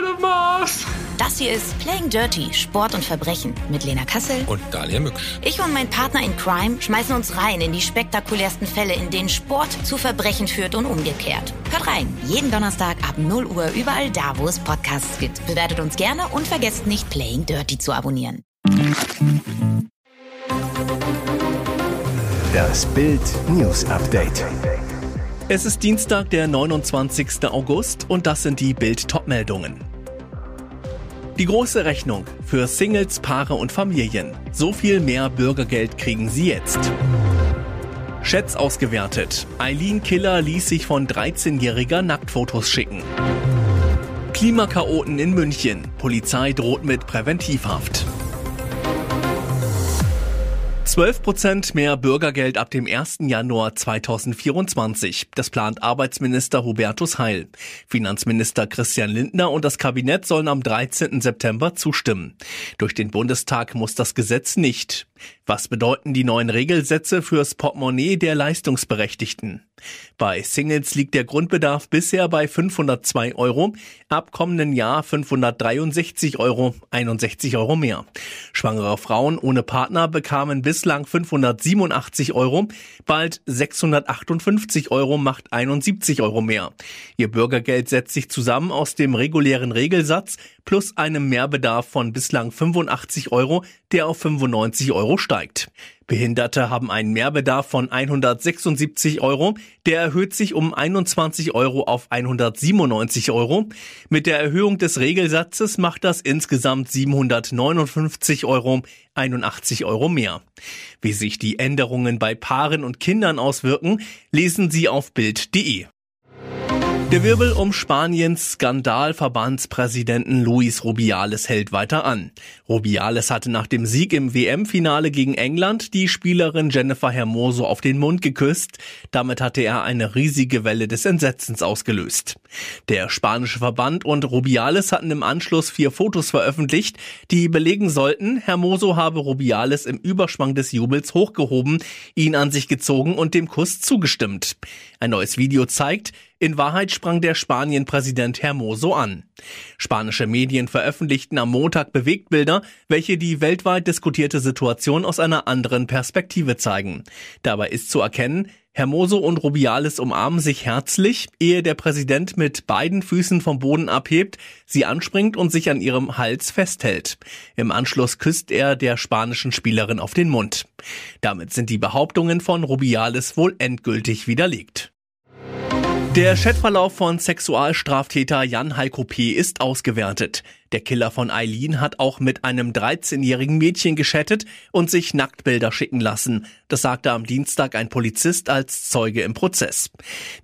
out of Mars. Das hier ist Playing Dirty, Sport und Verbrechen mit Lena Kassel. Und Dalia Mücksch. Ich und mein Partner in Crime schmeißen uns rein in die spektakulärsten Fälle, in denen Sport zu Verbrechen führt und umgekehrt. Hört rein, jeden Donnerstag ab 0 Uhr überall da, wo es Podcasts gibt. Bewertet uns gerne und vergesst nicht, Playing Dirty zu abonnieren. Das Bild News Update. Es ist Dienstag, der 29. August und das sind die Bild-Top-Meldungen. Die große Rechnung für Singles, Paare und Familien. So viel mehr Bürgergeld kriegen sie jetzt. Schätz ausgewertet. Eileen Killer ließ sich von 13-jähriger Nacktfotos schicken. Klimakaoten in München. Polizei droht mit Präventivhaft. 12 Prozent mehr Bürgergeld ab dem 1. Januar 2024. Das plant Arbeitsminister Hubertus Heil. Finanzminister Christian Lindner und das Kabinett sollen am 13. September zustimmen. Durch den Bundestag muss das Gesetz nicht. Was bedeuten die neuen Regelsätze fürs Portemonnaie der Leistungsberechtigten? Bei Singles liegt der Grundbedarf bisher bei 502 Euro, ab kommenden Jahr 563 Euro, 61 Euro mehr. Schwangere Frauen ohne Partner bekamen bislang 587 Euro, bald 658 Euro macht 71 Euro mehr. Ihr Bürgergeld setzt sich zusammen aus dem regulären Regelsatz plus einem Mehrbedarf von bislang 85 Euro, der auf 95 Euro steigt. Behinderte haben einen Mehrbedarf von 176 Euro, der erhöht sich um 21 Euro auf 197 Euro. Mit der Erhöhung des Regelsatzes macht das insgesamt 759 Euro, 81 Euro mehr. Wie sich die Änderungen bei Paaren und Kindern auswirken, lesen Sie auf Bild.de. Der Wirbel um Spaniens Skandalverbandspräsidenten Luis Rubiales hält weiter an. Rubiales hatte nach dem Sieg im WM-Finale gegen England die Spielerin Jennifer Hermoso auf den Mund geküsst. Damit hatte er eine riesige Welle des Entsetzens ausgelöst. Der spanische Verband und Rubiales hatten im Anschluss vier Fotos veröffentlicht, die belegen sollten, Hermoso habe Rubiales im Überschwang des Jubels hochgehoben, ihn an sich gezogen und dem Kuss zugestimmt. Ein neues Video zeigt, in Wahrheit sprang der Spanien-Präsident Hermoso an. Spanische Medien veröffentlichten am Montag Bewegtbilder, welche die weltweit diskutierte Situation aus einer anderen Perspektive zeigen. Dabei ist zu erkennen, Hermoso und Rubiales umarmen sich herzlich, ehe der Präsident mit beiden Füßen vom Boden abhebt, sie anspringt und sich an ihrem Hals festhält. Im Anschluss küsst er der spanischen Spielerin auf den Mund. Damit sind die Behauptungen von Rubiales wohl endgültig widerlegt. Der Chatverlauf von Sexualstraftäter Jan Heiko P. ist ausgewertet. Der Killer von Eileen hat auch mit einem 13-jährigen Mädchen geschattet und sich Nacktbilder schicken lassen. Das sagte am Dienstag ein Polizist als Zeuge im Prozess.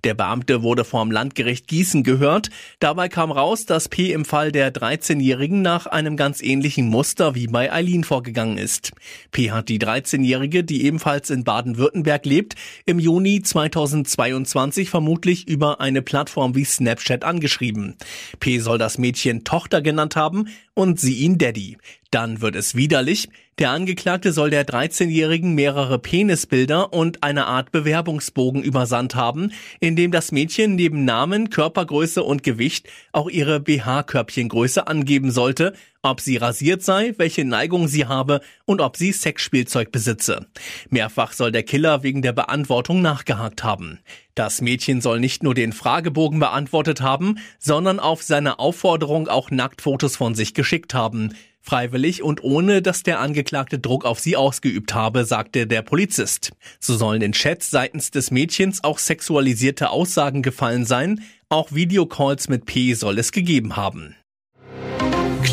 Der Beamte wurde vorm Landgericht Gießen gehört. Dabei kam raus, dass P. im Fall der 13-Jährigen nach einem ganz ähnlichen Muster wie bei Eileen vorgegangen ist. P. hat die 13-Jährige, die ebenfalls in Baden-Württemberg lebt, im Juni 2022 vermutlich über eine Plattform wie Snapchat angeschrieben. P. soll das Mädchen Tochter genannt haben und sie ihn Daddy. Dann wird es widerlich. Der Angeklagte soll der 13-Jährigen mehrere Penisbilder und eine Art Bewerbungsbogen übersandt haben, in dem das Mädchen neben Namen, Körpergröße und Gewicht auch ihre BH-Körbchengröße angeben sollte, ob sie rasiert sei, welche Neigung sie habe und ob sie Sexspielzeug besitze. Mehrfach soll der Killer wegen der Beantwortung nachgehakt haben. Das Mädchen soll nicht nur den Fragebogen beantwortet haben, sondern auf seine Aufforderung auch Nacktfotos von sich geschickt haben. Freiwillig und ohne, dass der Angeklagte Druck auf sie ausgeübt habe, sagte der Polizist. So sollen in Chats seitens des Mädchens auch sexualisierte Aussagen gefallen sein, auch Videocalls mit P soll es gegeben haben.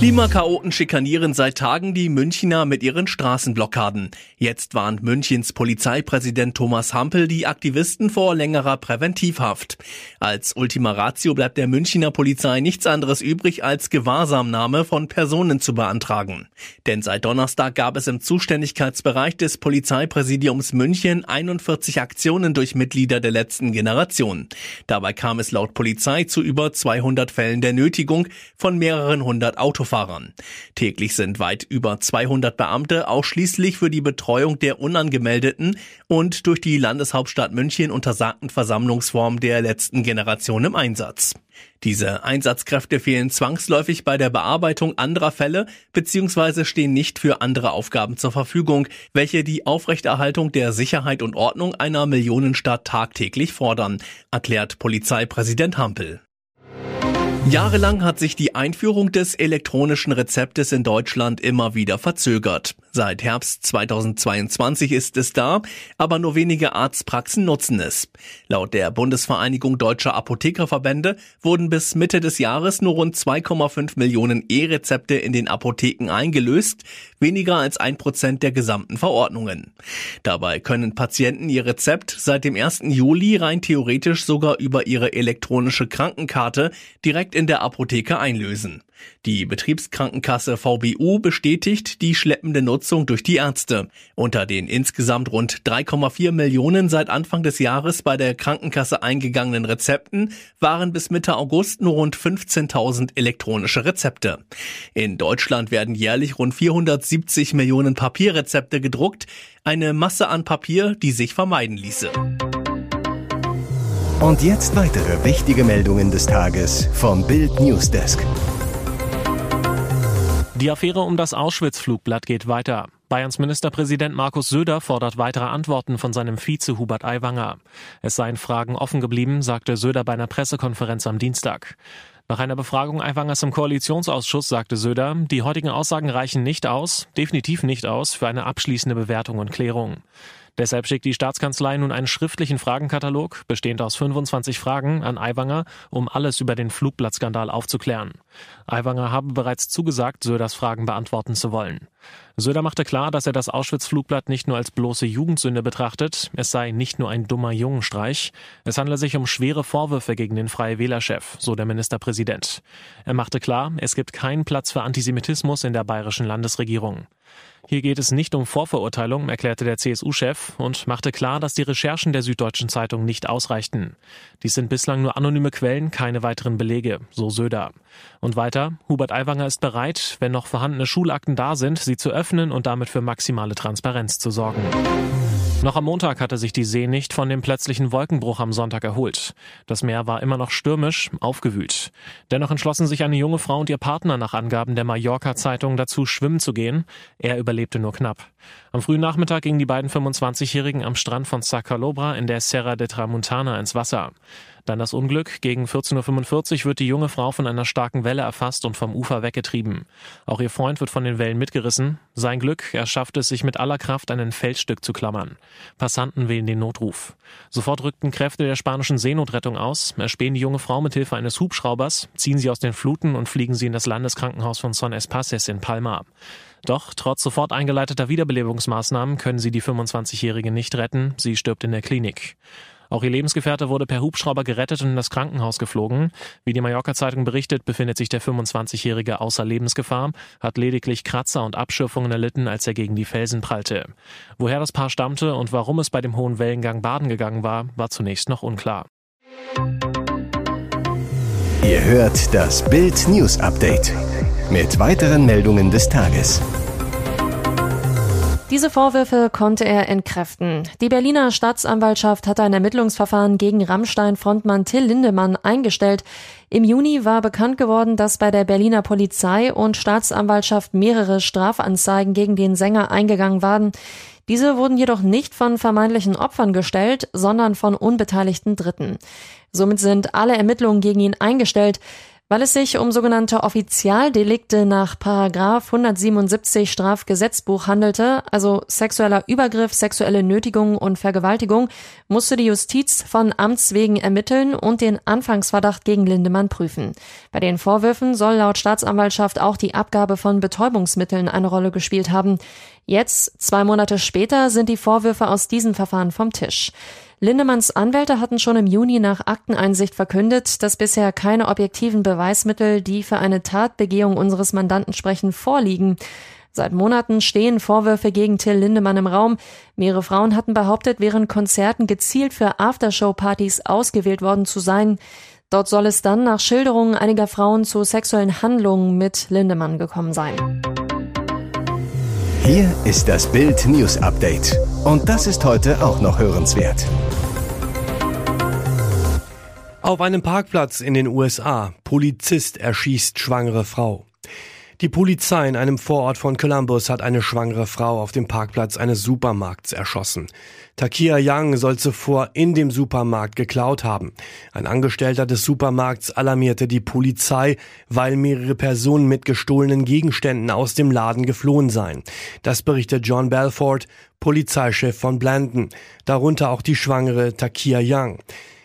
Klimakaoten schikanieren seit Tagen die Münchner mit ihren Straßenblockaden. Jetzt warnt Münchens Polizeipräsident Thomas Hampel die Aktivisten vor längerer Präventivhaft. Als Ultima Ratio bleibt der Münchner Polizei nichts anderes übrig, als Gewahrsamnahme von Personen zu beantragen. Denn seit Donnerstag gab es im Zuständigkeitsbereich des Polizeipräsidiums München 41 Aktionen durch Mitglieder der letzten Generation. Dabei kam es laut Polizei zu über 200 Fällen der Nötigung von mehreren hundert Autofahrern. Autofahrern. Täglich sind weit über 200 Beamte ausschließlich für die Betreuung der Unangemeldeten und durch die Landeshauptstadt München untersagten Versammlungsform der letzten Generation im Einsatz. Diese Einsatzkräfte fehlen zwangsläufig bei der Bearbeitung anderer Fälle bzw. stehen nicht für andere Aufgaben zur Verfügung, welche die Aufrechterhaltung der Sicherheit und Ordnung einer Millionenstadt tagtäglich fordern, erklärt Polizeipräsident Hampel. Jahrelang hat sich die Einführung des elektronischen Rezeptes in Deutschland immer wieder verzögert. Seit Herbst 2022 ist es da, aber nur wenige Arztpraxen nutzen es. Laut der Bundesvereinigung Deutscher Apothekerverbände wurden bis Mitte des Jahres nur rund 2,5 Millionen E-Rezepte in den Apotheken eingelöst, weniger als ein Prozent der gesamten Verordnungen. Dabei können Patienten ihr Rezept seit dem 1. Juli rein theoretisch sogar über ihre elektronische Krankenkarte direkt in der Apotheke einlösen. Die Betriebskrankenkasse VBU bestätigt die schleppende Nutzung durch die Ärzte. Unter den insgesamt rund 3,4 Millionen seit Anfang des Jahres bei der Krankenkasse eingegangenen Rezepten waren bis Mitte August nur rund 15.000 elektronische Rezepte. In Deutschland werden jährlich rund 470 Millionen Papierrezepte gedruckt, eine Masse an Papier, die sich vermeiden ließe. Und jetzt weitere wichtige Meldungen des Tages vom Bild Newsdesk. Die Affäre um das Auschwitz-Flugblatt geht weiter. Bayerns Ministerpräsident Markus Söder fordert weitere Antworten von seinem Vize Hubert Aiwanger. Es seien Fragen offen geblieben, sagte Söder bei einer Pressekonferenz am Dienstag. Nach einer Befragung Aiwangers im Koalitionsausschuss sagte Söder, die heutigen Aussagen reichen nicht aus, definitiv nicht aus, für eine abschließende Bewertung und Klärung. Deshalb schickt die Staatskanzlei nun einen schriftlichen Fragenkatalog, bestehend aus 25 Fragen, an Aiwanger, um alles über den Flugblattskandal aufzuklären. Aiwanger habe bereits zugesagt, Söders Fragen beantworten zu wollen. Söder machte klar, dass er das Auschwitz-Flugblatt nicht nur als bloße Jugendsünde betrachtet, es sei nicht nur ein dummer Jungenstreich, es handle sich um schwere Vorwürfe gegen den Freie Wählerchef, so der Ministerpräsident. Er machte klar, es gibt keinen Platz für Antisemitismus in der bayerischen Landesregierung. Hier geht es nicht um Vorverurteilung, erklärte der CSU-Chef und machte klar, dass die Recherchen der Süddeutschen Zeitung nicht ausreichten. Dies sind bislang nur anonyme Quellen, keine weiteren Belege, so Söder. Und weiter, Hubert Aiwanger ist bereit, wenn noch vorhandene Schulakten da sind, sie zu öffnen und damit für maximale Transparenz zu sorgen. Noch am Montag hatte sich die See nicht von dem plötzlichen Wolkenbruch am Sonntag erholt. Das Meer war immer noch stürmisch, aufgewühlt. Dennoch entschlossen sich eine junge Frau und ihr Partner nach Angaben der Mallorca-Zeitung dazu, schwimmen zu gehen. Er überlebte nur knapp. Am frühen Nachmittag gingen die beiden 25-Jährigen am Strand von Sacalobra in der Serra de Tramuntana ins Wasser. Dann das Unglück. Gegen 14.45 Uhr wird die junge Frau von einer starken Welle erfasst und vom Ufer weggetrieben. Auch ihr Freund wird von den Wellen mitgerissen. Sein Glück, er schafft es, sich mit aller Kraft an ein Felsstück zu klammern. Passanten wählen den Notruf. Sofort rückten Kräfte der spanischen Seenotrettung aus, erspähen die junge Frau mit Hilfe eines Hubschraubers, ziehen sie aus den Fluten und fliegen sie in das Landeskrankenhaus von Son Espaces in Palma. Doch trotz sofort eingeleiteter Wiederbelebungsmaßnahmen können sie die 25-Jährige nicht retten. Sie stirbt in der Klinik. Auch ihr Lebensgefährte wurde per Hubschrauber gerettet und in das Krankenhaus geflogen. Wie die Mallorca-Zeitung berichtet, befindet sich der 25-Jährige außer Lebensgefahr, hat lediglich Kratzer und Abschürfungen erlitten, als er gegen die Felsen prallte. Woher das Paar stammte und warum es bei dem hohen Wellengang baden gegangen war, war zunächst noch unklar. Ihr hört das Bild News Update mit weiteren Meldungen des Tages. Diese Vorwürfe konnte er entkräften. Die Berliner Staatsanwaltschaft hatte ein Ermittlungsverfahren gegen Rammstein-Frontmann Till Lindemann eingestellt. Im Juni war bekannt geworden, dass bei der Berliner Polizei und Staatsanwaltschaft mehrere Strafanzeigen gegen den Sänger eingegangen waren. Diese wurden jedoch nicht von vermeintlichen Opfern gestellt, sondern von unbeteiligten Dritten. Somit sind alle Ermittlungen gegen ihn eingestellt. Weil es sich um sogenannte Offizialdelikte nach Paragraph 177 Strafgesetzbuch handelte, also sexueller Übergriff, sexuelle Nötigung und Vergewaltigung, musste die Justiz von Amts wegen ermitteln und den Anfangsverdacht gegen Lindemann prüfen. Bei den Vorwürfen soll laut Staatsanwaltschaft auch die Abgabe von Betäubungsmitteln eine Rolle gespielt haben. Jetzt, zwei Monate später, sind die Vorwürfe aus diesem Verfahren vom Tisch. Lindemanns Anwälte hatten schon im Juni nach Akteneinsicht verkündet, dass bisher keine objektiven Beweismittel, die für eine Tatbegehung unseres Mandanten sprechen, vorliegen. Seit Monaten stehen Vorwürfe gegen Till Lindemann im Raum. Mehrere Frauen hatten behauptet, während Konzerten gezielt für Aftershow-Partys ausgewählt worden zu sein. Dort soll es dann nach Schilderungen einiger Frauen zu sexuellen Handlungen mit Lindemann gekommen sein. Hier ist das Bild News Update. Und das ist heute auch noch hörenswert. Auf einem Parkplatz in den USA. Polizist erschießt schwangere Frau. Die Polizei in einem Vorort von Columbus hat eine schwangere Frau auf dem Parkplatz eines Supermarkts erschossen. Takia Young soll zuvor in dem Supermarkt geklaut haben. Ein Angestellter des Supermarkts alarmierte die Polizei, weil mehrere Personen mit gestohlenen Gegenständen aus dem Laden geflohen seien. Das berichtet John Belfort, Polizeichef von Blandon, darunter auch die schwangere Takia Young.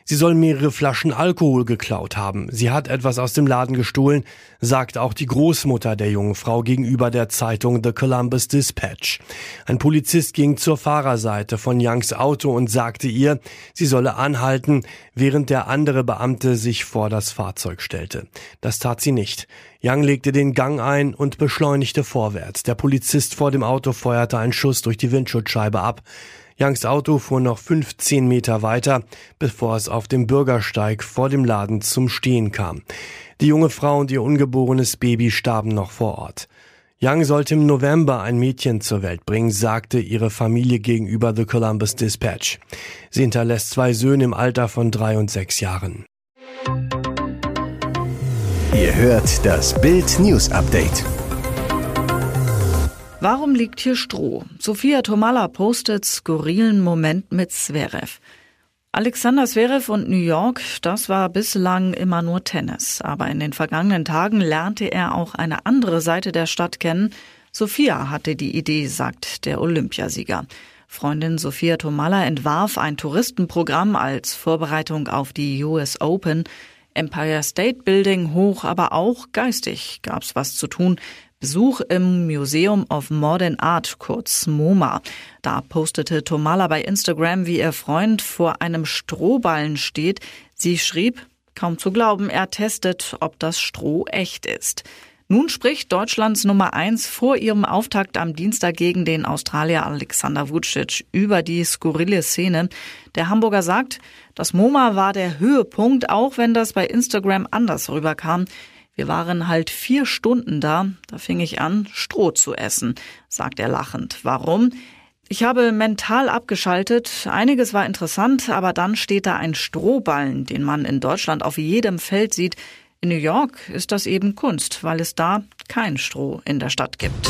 Sie soll mehrere Flaschen Alkohol geklaut haben. Sie hat etwas aus dem Laden gestohlen, sagt auch die Großmutter der jungen Frau gegenüber der Zeitung The Columbus Dispatch. Ein Polizist ging zur Fahrerseite von Youngs Auto und sagte ihr, sie solle anhalten, während der andere Beamte sich vor das Fahrzeug stellte. Das tat sie nicht. Young legte den Gang ein und beschleunigte vorwärts. Der Polizist vor dem Auto feuerte einen Schuss durch die Windschutzscheibe ab. Youngs Auto fuhr noch 15 Meter weiter, bevor es auf dem Bürgersteig vor dem Laden zum Stehen kam. Die junge Frau und ihr ungeborenes Baby starben noch vor Ort. Young sollte im November ein Mädchen zur Welt bringen, sagte ihre Familie gegenüber The Columbus Dispatch. Sie hinterlässt zwei Söhne im Alter von drei und sechs Jahren. Ihr hört das Bild News Update. Warum liegt hier Stroh? Sophia Tomala postet skurrilen Moment mit Zverev. Alexander Zverev und New York, das war bislang immer nur Tennis. Aber in den vergangenen Tagen lernte er auch eine andere Seite der Stadt kennen. Sophia hatte die Idee, sagt der Olympiasieger. Freundin Sophia Tomala entwarf ein Touristenprogramm als Vorbereitung auf die US Open. Empire State Building hoch, aber auch geistig gab's was zu tun. Besuch im Museum of Modern Art, kurz MoMA. Da postete Tomala bei Instagram, wie ihr Freund vor einem Strohballen steht. Sie schrieb, kaum zu glauben, er testet, ob das Stroh echt ist. Nun spricht Deutschlands Nummer eins vor ihrem Auftakt am Dienstag gegen den Australier Alexander Vucic über die skurrile Szene. Der Hamburger sagt, das MoMA war der Höhepunkt, auch wenn das bei Instagram anders rüberkam. Wir waren halt vier Stunden da, da fing ich an, Stroh zu essen, sagt er lachend. Warum? Ich habe mental abgeschaltet. Einiges war interessant, aber dann steht da ein Strohballen, den man in Deutschland auf jedem Feld sieht. In New York ist das eben Kunst, weil es da kein Stroh in der Stadt gibt.